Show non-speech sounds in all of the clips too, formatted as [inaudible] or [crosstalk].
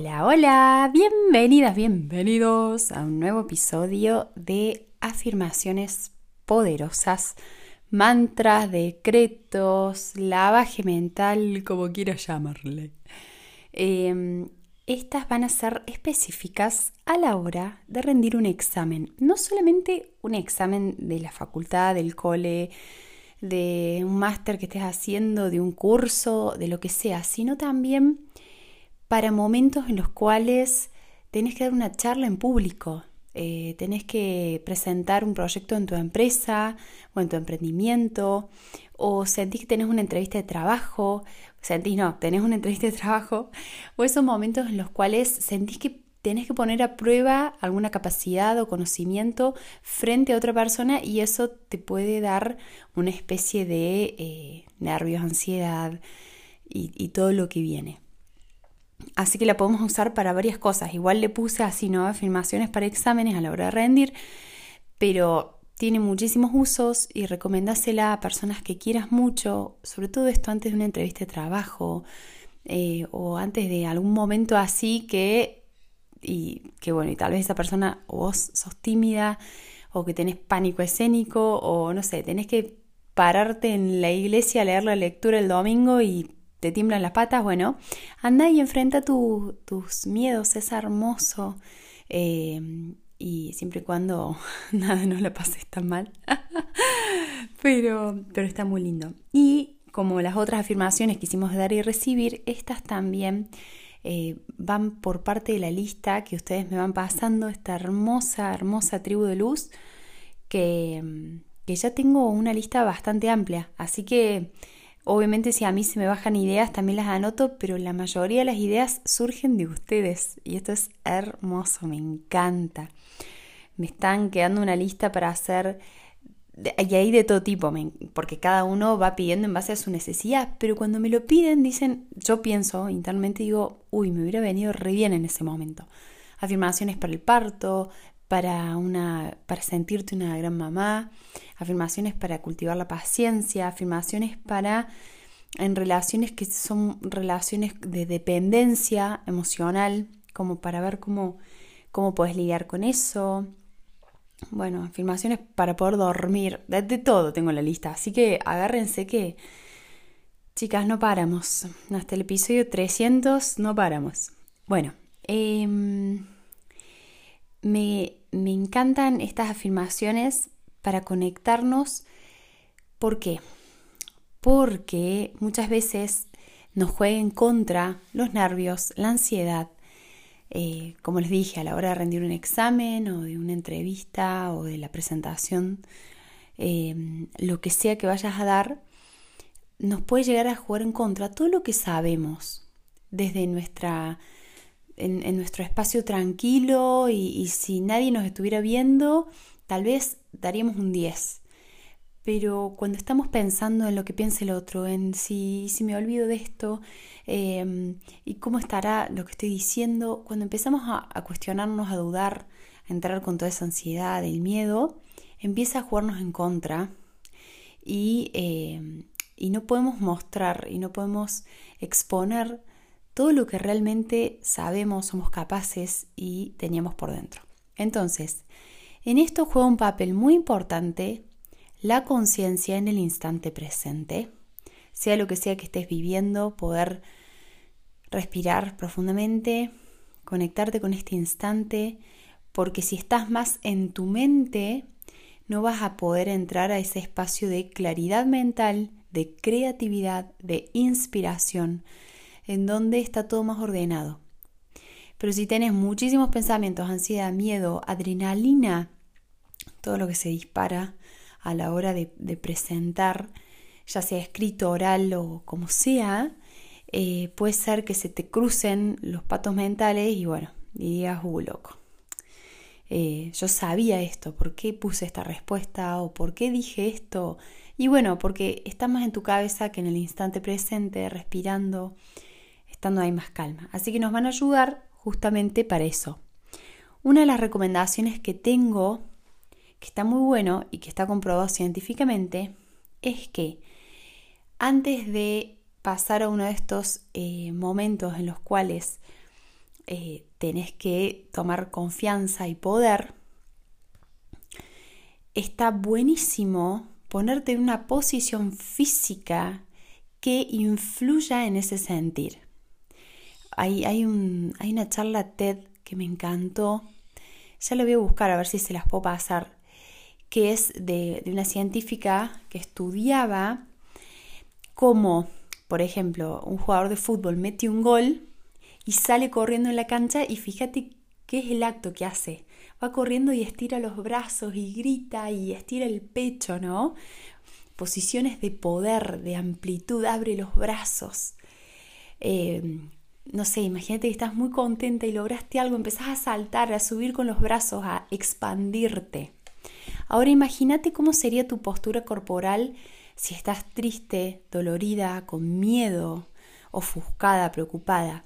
Hola, hola, bienvenidas, bienvenidos a un nuevo episodio de afirmaciones poderosas, mantras, decretos, lavaje mental, como quieras llamarle. Em, estas van a ser específicas a la hora de rendir un examen, no solamente un examen de la facultad, del cole, de un máster que estés haciendo, de un curso, de lo que sea, sino también para momentos en los cuales tenés que dar una charla en público, eh, tenés que presentar un proyecto en tu empresa o en tu emprendimiento, o sentís que tenés una entrevista de trabajo, sentís no, tenés una entrevista de trabajo, o esos momentos en los cuales sentís que tenés que poner a prueba alguna capacidad o conocimiento frente a otra persona y eso te puede dar una especie de eh, nervios, ansiedad y todo lo que viene. Así que la podemos usar para varias cosas. Igual le puse así, ¿no? Afirmaciones para exámenes a la hora de rendir, pero tiene muchísimos usos y recomendásela a personas que quieras mucho, sobre todo esto antes de una entrevista de trabajo eh, o antes de algún momento así que, y que bueno, y tal vez esa persona o vos sos tímida o que tenés pánico escénico o no sé, tenés que pararte en la iglesia a leer la lectura el domingo y te tiemblan las patas, bueno, anda y enfrenta tus miedos, es hermoso. Eh, y siempre y cuando [laughs] nada no la pases tan mal. [laughs] pero, pero está muy lindo. Y como las otras afirmaciones que hicimos dar y recibir, estas también eh, van por parte de la lista que ustedes me van pasando, esta hermosa, hermosa tribu de luz, que, que ya tengo una lista bastante amplia. Así que Obviamente si a mí se me bajan ideas también las anoto, pero la mayoría de las ideas surgen de ustedes y esto es hermoso, me encanta. Me están quedando una lista para hacer y ahí de todo tipo, porque cada uno va pidiendo en base a su necesidad, pero cuando me lo piden dicen, yo pienso internamente digo, uy, me hubiera venido re bien en ese momento. Afirmaciones para el parto, para, una, para sentirte una gran mamá, afirmaciones para cultivar la paciencia, afirmaciones para en relaciones que son relaciones de dependencia emocional, como para ver cómo, cómo puedes lidiar con eso. Bueno, afirmaciones para poder dormir, de, todo tengo la lista, así que agárrense que, chicas, no paramos. Hasta el episodio 300 no paramos. Bueno, eh, me, encantan estas afirmaciones para conectarnos. ¿Por qué? Porque muchas veces nos juega en contra los nervios, la ansiedad, eh, como les dije, a la hora de rendir un examen o de una entrevista o de la presentación, eh, lo que sea que vayas a dar, nos puede llegar a jugar en contra todo lo que sabemos desde nuestra en, nuestro espacio tranquilo y, si nadie nos estuviera viendo, tal vez daríamos un 10. Pero cuando estamos pensando en lo que piensa el otro, en si, si me olvido de esto em, y cómo estará lo que estoy diciendo, cuando empezamos a, cuestionarnos, a dudar, a entrar con toda esa ansiedad, el miedo, empieza a jugarnos en contra y, em, y no podemos mostrar y no podemos exponer todo lo que realmente sabemos, somos capaces y teníamos por dentro. Entonces, en esto juega un papel muy importante la conciencia en el instante presente, sea lo que sea que estés viviendo, poder respirar profundamente, conectarte con este instante, porque si estás más en tu mente, no vas a poder entrar a ese espacio de claridad mental, de creatividad, de inspiración, en donde está todo más ordenado. Pero si tienes muchísimos pensamientos, ansiedad, miedo, adrenalina, todo lo que se dispara a la hora de, presentar, ya sea escrito, oral o como sea, eh, puede ser que se te crucen los patos mentales y bueno, digas, uh, loco. eh, yo sabía esto, por qué puse esta respuesta o por qué dije esto. Y bueno, porque está más en tu cabeza que en el instante presente, respirando, estando ahí más calma. Así que nos van a ayudar justamente para eso. Una de las recomendaciones que tengo, que está muy bueno y que está comprobado científicamente, es que antes de pasar a uno de estos eh, momentos en los cuales eh, tenés que tomar confianza y poder, está buenísimo ponerte en una posición física que influya en ese sentir. Hay, hay, hay una charla TED que me encantó, ya la voy a buscar a ver si se las puedo pasar, que es de, de una científica que estudiaba cómo, por ejemplo, un jugador de fútbol mete un gol y sale corriendo en la cancha y fíjate qué es el acto que hace va corriendo y estira los brazos y grita y estira el pecho, ¿no? Posiciones de poder, de amplitud, abre los brazos. Eh, no sé, imagínate que estás muy contenta y lograste algo, empezás a saltar, a subir con los brazos, a expandirte. Ahora imagínate cómo sería tu postura corporal si estás triste, dolorida, con miedo, ofuscada, preocupada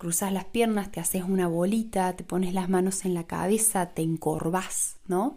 cruzas las piernas, te haces una bolita, te pones las manos en la cabeza, te encorvas, ¿no?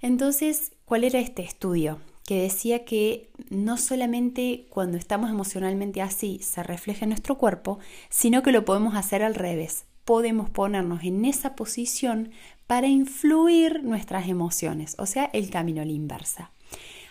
Entonces, ¿cuál era este estudio? Que decía que no solamente cuando estamos emocionalmente así se refleja en nuestro cuerpo, sino que lo podemos hacer al revés. Podemos ponernos en esa posición para influir nuestras emociones, o sea, el camino a la inversa.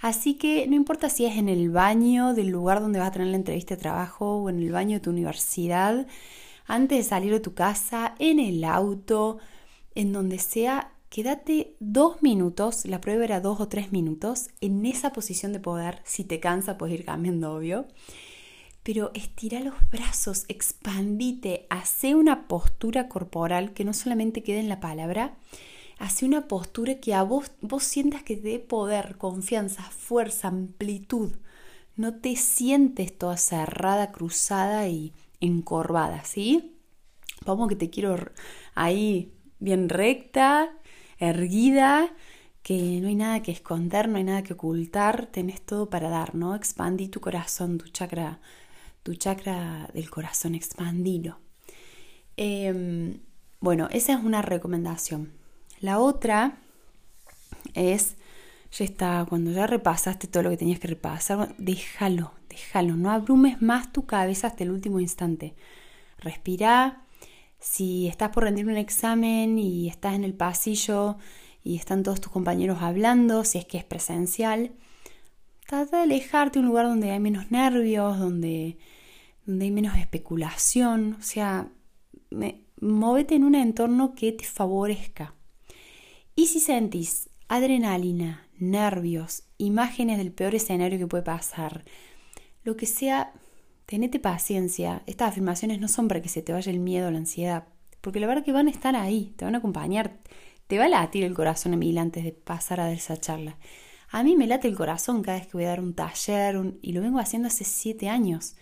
Así que no importa si es en el baño del lugar donde vas a tener la entrevista de trabajo o en el baño de tu universidad, antes de salir de tu casa, en el auto, en donde sea, quédate dos minutos, la prueba era dos o tres minutos, en esa posición de poder. Si te cansa, puedes ir cambiando, obvio. Pero estira los brazos, expandite, hace una postura corporal que no solamente quede en la palabra, Hace una postura que a vos, vos sientas que te dé poder, confianza, fuerza, amplitud. No te sientes toda cerrada, cruzada y encorvada, ¿sí? Vamos que te quiero ahí bien recta, erguida, que no hay nada que esconder, no hay nada que ocultar, tenés todo para dar, ¿no? Expandí tu corazón, tu chakra, tu chakra del corazón, expandilo. Em, bueno, esa es una recomendación. La otra es, ya está, cuando ya repasaste todo lo que tenías que repasar, déjalo, déjalo, no abrumes más tu cabeza hasta el último instante. Respira. Si estás por rendir un examen y estás en el pasillo y están todos tus compañeros hablando, si es que es presencial, trata de alejarte a un lugar donde hay menos nervios, donde, donde hay menos especulación, o sea, me, móvete en un entorno que te favorezca. Y si sentís adrenalina, nervios, imágenes del peor escenario que puede pasar, lo que sea, tenete paciencia. Estas afirmaciones no son para que se te vaya el miedo o la ansiedad, porque la verdad que van a estar ahí, te van a acompañar. Te va a latir el corazón a mil antes de pasar a dar esa charla. A mí me late el corazón cada vez que voy a dar un taller y lo vengo haciendo hace siete años.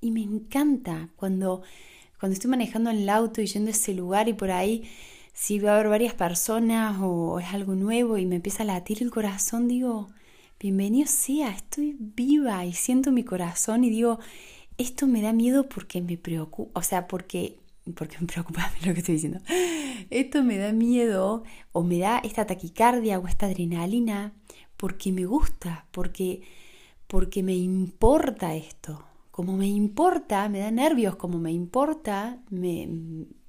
Y me encanta cuando, cuando estoy manejando en el auto y yendo a ese lugar y por ahí si va a haber varias personas o es algo nuevo y me empieza a latir el corazón, digo, bienvenido sea, estoy viva y siento mi corazón y digo, esto me da miedo porque me preocupa, o sea, porque, porque me preocupa [laughs] lo que estoy diciendo, esto me da miedo o me da esta taquicardia o esta adrenalina porque me gusta, porque, porque me importa esto. Como me importa, me da nervios, como me importa, me,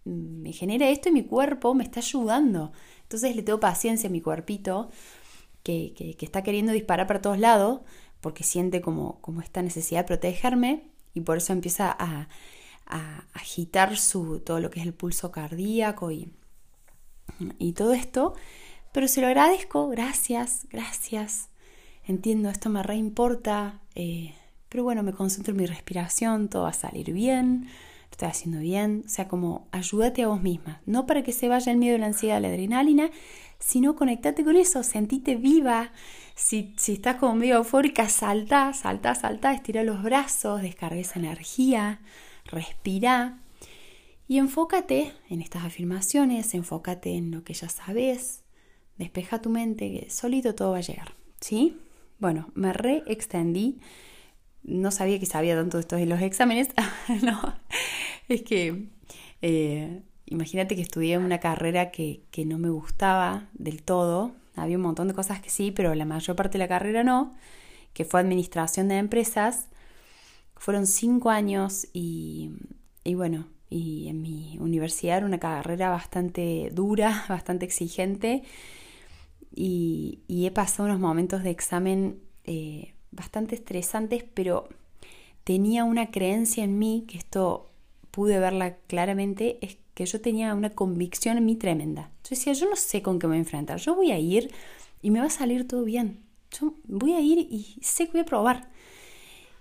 me genera esto y mi cuerpo me está ayudando. Entonces le tengo paciencia a mi cuerpito que, que, está queriendo disparar para todos lados porque siente como, como esta necesidad de protegerme y por eso empieza a, a agitar su, todo lo que es el pulso cardíaco y, y todo esto. Pero se lo agradezco, gracias, gracias. Entiendo, esto me reimporta. Eh, pero bueno, me concentro en mi respiración, todo va a salir bien lo estoy haciendo bien, o sea, como ayúdate a vos misma, no para que se vaya el miedo, la ansiedad, la adrenalina, sino conectate con eso, sentite viva. Si, si estás como medio eufórica, salta, salta, salta, estira los brazos, descarga esa energía, respira. Y enfócate en estas afirmaciones, enfócate en lo que ya sabes, despeja tu mente, que solito todo va a llegar, ¿sí? Bueno, me re extendí, no sabía que sabía tanto de esto de los exámenes, [laughs] no, es que eh, imagínate que estudié una carrera que, no me gustaba del todo, había un montón de cosas que sí, pero la mayor parte de la carrera no, que fue administración de empresas, fueron cinco años y, y bueno, y en mi universidad era una carrera bastante dura, [laughs] bastante exigente. Y, he pasado unos momentos de examen eh, bastante estresantes, pero tenía una creencia en mí, que esto pude verla claramente, es que yo tenía una convicción en mí tremenda. Yo decía, yo no sé con qué me voy a enfrentar, yo voy a ir y me va a salir todo bien. Yo voy a ir y sé que voy a probar.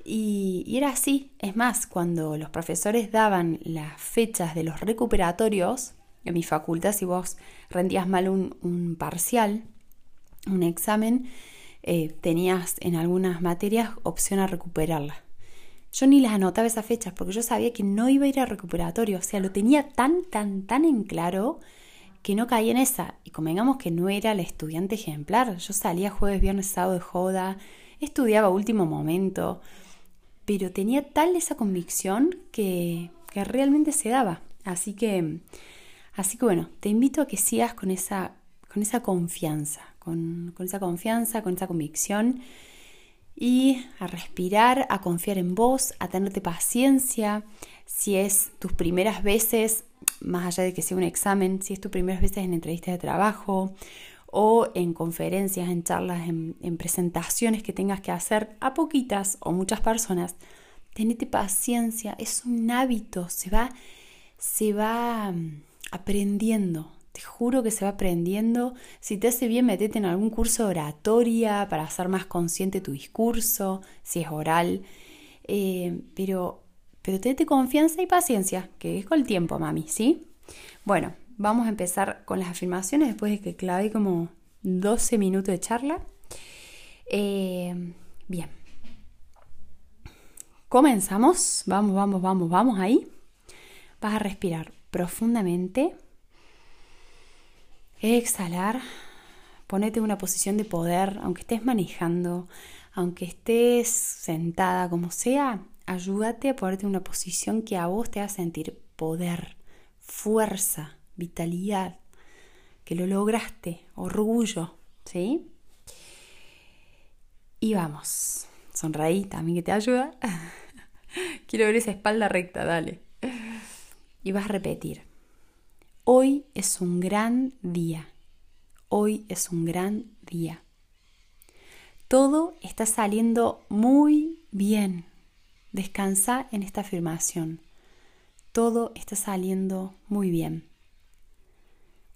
Y, era así. Es más, cuando los profesores daban las fechas de los recuperatorios, en mi facultad, si vos rendías mal un, parcial, un examen, eh, tenías en algunas materias opción a recuperarla. Yo ni las anotaba esas fechas porque yo sabía que no iba a ir a recuperatorio. O sea, lo tenía tan, tan, tan en claro que no caía en esa. Y convengamos que no era la estudiante ejemplar. Yo salía jueves, viernes, sábado de joda, estudiaba último momento pero tenía tal esa convicción que, realmente se daba. Así que, así que bueno, te invito a que sigas con esa, con esa confianza, con, con esa confianza, con esa convicción y a respirar, a confiar en vos, a tenerte paciencia. Si es tus primeras veces, más allá de que sea un examen, si es tus primeras veces en entrevistas de trabajo o en conferencias, en charlas, en, presentaciones que tengas que hacer a poquitas o muchas personas, tenete paciencia, es un hábito, se va, se va mm, aprendiendo. Te juro que se va aprendiendo. Si te hace bien, metete en algún curso de oratoria para hacer más consciente tu discurso, si es oral. Eh, pero, pero tenete confianza y paciencia, que es con el tiempo, mami, ¿sí? Bueno, Vamos a empezar con las afirmaciones después de que clavé como 12 minutos de charla. Eh, bien. Comenzamos. Vamos, vamos, vamos, vamos ahí. Vas a respirar profundamente. Exhalar. Ponete en una posición de poder, aunque estés manejando, aunque estés sentada, como sea, ayúdate a ponerte en una posición que a vos te haga sentir poder, fuerza, vitalidad, que lo lograste, orgullo, ¿sí? Y vamos, sonreí también que te ayuda. [laughs] Quiero ver esa espalda recta, dale. Y vas a repetir, hoy es un gran día, hoy es un gran día. Todo está saliendo muy bien. Descansa en esta afirmación. Todo está saliendo muy bien.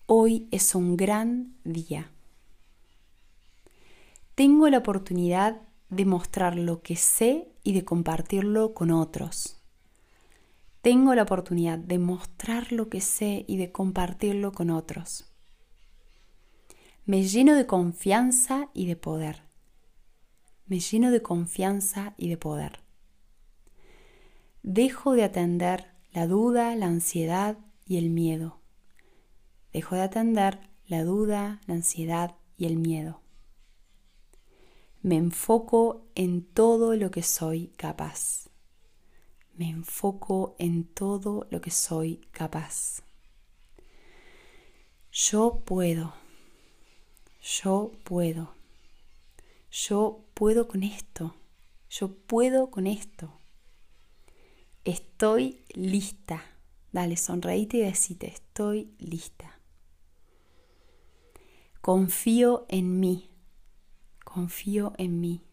Hoy es un gran día. Tengo la oportunidad de mostrar lo que sé y de compartirlo con otros. Tengo la oportunidad de mostrar lo que sé y de compartirlo con otros. Me lleno de confianza y de poder. Me lleno de confianza y de poder. Dejo de atender la duda, la ansiedad y el miedo Dejo de atender la duda, la ansiedad y el miedo. Me enfoco en todo lo que soy capaz. Me enfoco en todo lo que soy capaz. Yo puedo. Yo puedo. Yo puedo con esto. Yo puedo con esto. Estoy lista. Dale, sonreíte y decite, estoy lista. Confío en mí. Confío en mí.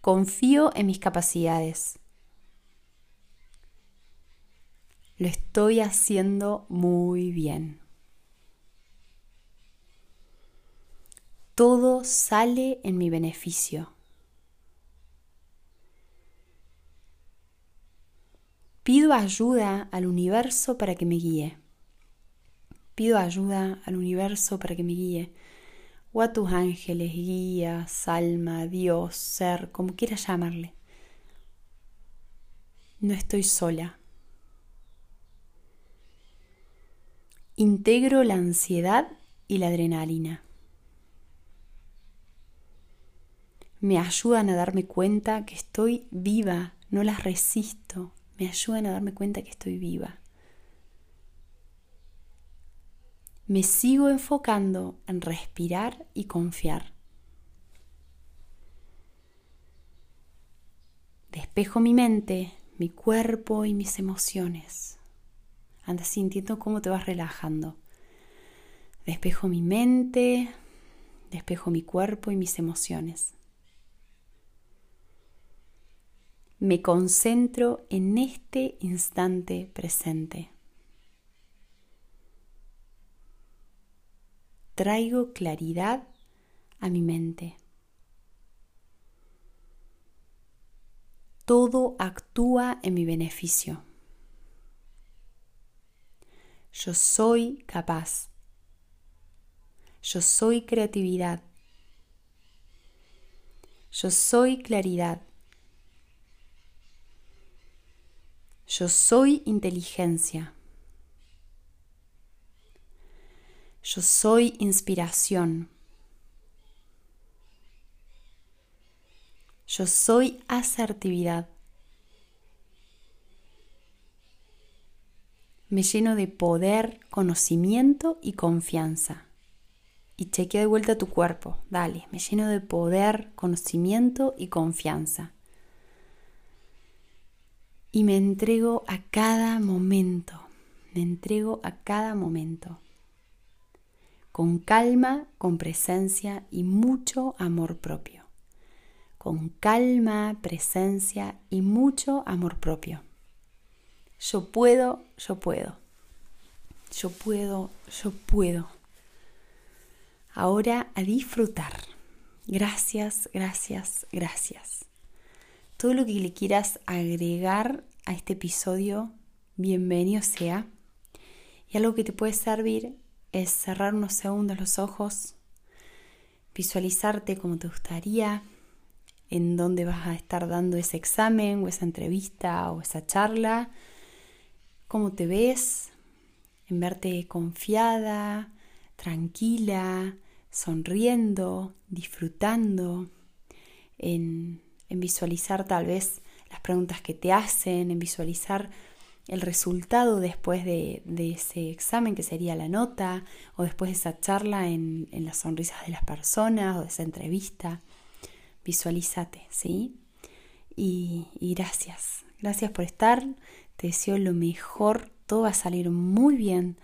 Confío en mis capacidades. Lo estoy haciendo muy bien. Todo sale en mi beneficio. Pido ayuda al universo para que me guíe pido ayuda al universo para que me guíe, o a tus ángeles, guías, alma, Dios, ser, como quieras llamarle. No estoy sola. Integro la ansiedad y la adrenalina. Me ayudan a darme cuenta que estoy viva, no las resisto. Me ayudan a darme cuenta que estoy viva. Me sigo enfocando en respirar y confiar. Despejo mi mente, mi cuerpo y mis emociones. Andas sintiendo cómo te vas relajando. Despejo mi mente, despejo mi cuerpo y mis emociones. Me concentro en este instante presente. Traigo claridad a mi mente. Todo actúa en mi beneficio. Yo soy capaz. Yo soy creatividad. Yo soy claridad. Yo soy inteligencia. Yo soy inspiración. Yo soy asertividad. Me lleno de poder, conocimiento y confianza. Y chequea de vuelta tu cuerpo. Dale, me lleno de poder, conocimiento y confianza. Y me entrego a cada momento. Me entrego a cada momento. Con calma, con presencia y mucho amor propio con calma, presencia y mucho amor propio. Yo puedo, yo puedo. Yo puedo, yo puedo. Ahora a disfrutar. Gracias, gracias, gracias. Todo lo que le quieras agregar a este episodio, bienvenido sea. Y algo que te puede servir es cerrar unos segundos los ojos, visualizarte como te gustaría, en dónde vas a estar dando ese examen o esa entrevista o esa charla, cómo te ves, en verte confiada, tranquila, sonriendo, disfrutando, en, visualizar tal vez las preguntas que te hacen, en visualizar el resultado después de, ese examen, que sería la nota, o después de esa charla en, las sonrisas de las personas o de esa entrevista. Visualízate, ¿sí? Y gracias, gracias por estar, te deseo lo mejor, todo va a salir muy bien,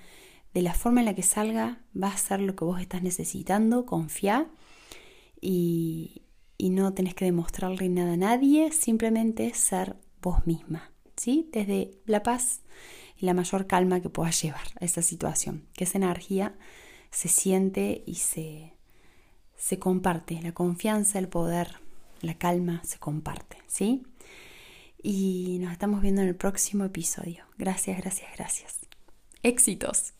de la forma en la que salga va a ser lo que vos estás necesitando, confía y, y no tenés que demostrarle nada a nadie, simplemente ser vos misma, ¿sí? Desde la paz y la mayor calma que puedas llevar a esa situación, que esa energía se siente y se, se comparte, la confianza, el poder, la calma se comparte, ¿sí? Y nos estamos viendo en el próximo episodio. Gracias, gracias, gracias. Éxitos.